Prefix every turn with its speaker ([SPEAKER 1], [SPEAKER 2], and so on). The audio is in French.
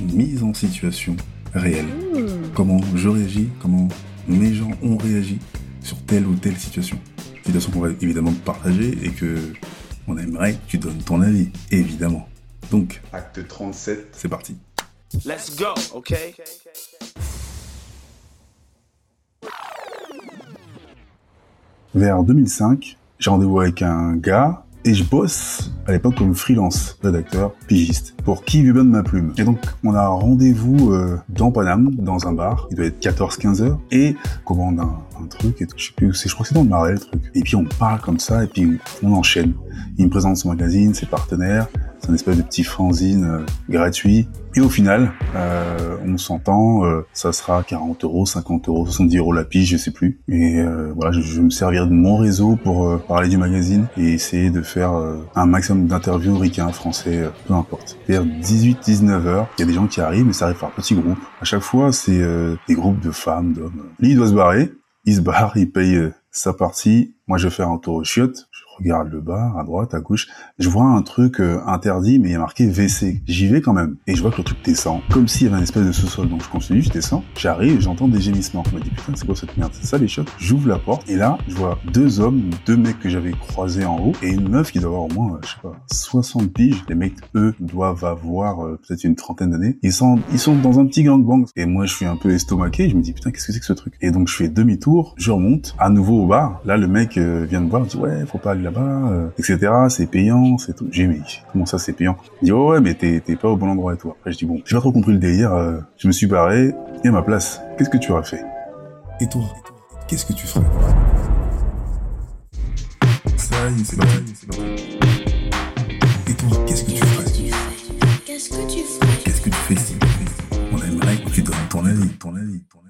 [SPEAKER 1] Une mise en situation réelle. Comment je réagis, comment mes gens ont réagi sur telle ou telle situation. Situation qu'on va évidemment partager et que on aimerait que tu donnes ton avis, évidemment. Donc, acte 37, c'est parti.
[SPEAKER 2] Let's go, okay?
[SPEAKER 1] vers 2005, j'ai rendez-vous avec un gars et je bosse à l'époque comme freelance, rédacteur, pigiste, pour qui lui donne ma plume. Et donc, on a rendez-vous euh, dans Paname, dans un bar, il doit être 14-15 heures, et commande un, un truc, et tout, je sais plus où c'est, je crois que c'est dans le marais le truc. Et puis on parle comme ça, et puis on enchaîne. Il me présente son magazine, ses partenaires, c'est un espèce de petit fanzine euh, gratuit. Et au final, euh, on s'entend, euh, ça sera 40 euros, 50 euros, 70 euros la pige, je sais plus. Et euh, voilà, je, je vais me servir de mon réseau pour euh, parler du magazine et essayer de faire euh, un maximum d'interviews ricains, français, peu importe. Vers 18-19 heures, il y a des gens qui arrivent, mais ça arrive par petits groupes. À chaque fois, c'est des groupes de femmes, d'hommes. Lui, il doit se barrer. Il se barre, il paye sa partie. Moi, je fais un tour aux chiottes. Regarde le bar, à droite, à gauche. Je vois un truc euh, interdit, mais il y a marqué WC. J'y vais quand même. Et je vois que le truc descend. Comme s'il y avait un espèce de sous-sol. Donc je continue, je descends. J'arrive j'entends des gémissements. Je me dis, putain, c'est quoi cette merde? C'est ça les chiottes? J'ouvre la porte. Et là, je vois deux hommes, deux mecs que j'avais croisés en haut, et une meuf qui doit avoir au moins, euh, je sais pas, 60 piges. Les mecs, eux, doivent avoir euh, peut-être une trentaine d'années. Ils sont, ils sont dans un petit gangbang. Et moi, je suis un peu estomaqué. Je me dis, putain, qu'est-ce que c'est que ce truc? Et donc, je fais demi-tour. Je remonte à nouveau au bar. Là, le mec euh, vient me voir. Il me dit, ouais, faut pas aller là-bas, euh, etc. C'est payant, c'est tout. J'ai dit, mais comment ça, c'est payant? Il dit, oh, ouais, mais t'es, t'es pas au bon endroit et tout. Après, je dis, bon, j'ai pas trop compris le délire. euh, je me suis barré. Et à ma place, qu'est-ce que tu aurais fait? Et toi, qu'est-ce que tu ferais? Ça y est, c'est parti. Et toi, qu'est-ce que tu ferais?
[SPEAKER 3] Qu'est-ce que tu ferais?
[SPEAKER 1] Qu'est-ce que tu fais? On aimerait que tu donnes ton avis, ton avis, ton avis.